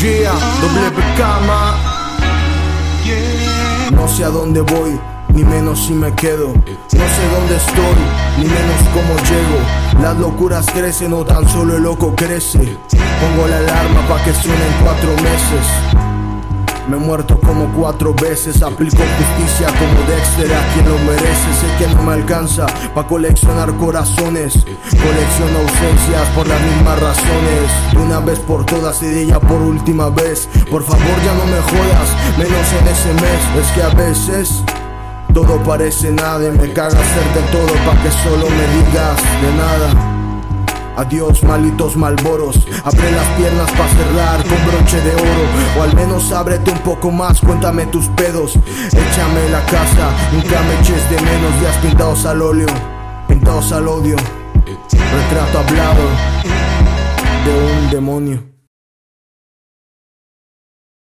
Doble cama. No sé a dónde voy, ni menos si me quedo. No sé dónde estoy, ni menos cómo llego. Las locuras crecen o tan solo el loco crece. Pongo la alarma pa' que suenen cuatro meses. Me he muerto como cuatro veces, aplico justicia como Dexter a quien lo merece. Sé que no me alcanza pa' coleccionar corazones, colecciono ausencias por las mismas razones. Una vez por todas y de ella por última vez. Por favor ya no me jodas, menos en ese mes. Es que a veces todo parece nada y me caga hacerte todo pa' que solo me digas. Adiós, malitos malboros. Abre las piernas para cerrar con broche de oro. O al menos ábrete un poco más, cuéntame tus pedos. Échame la casa, nunca me eches de menos. Días pintados al óleo, pintados al odio. Retrato hablado de un demonio.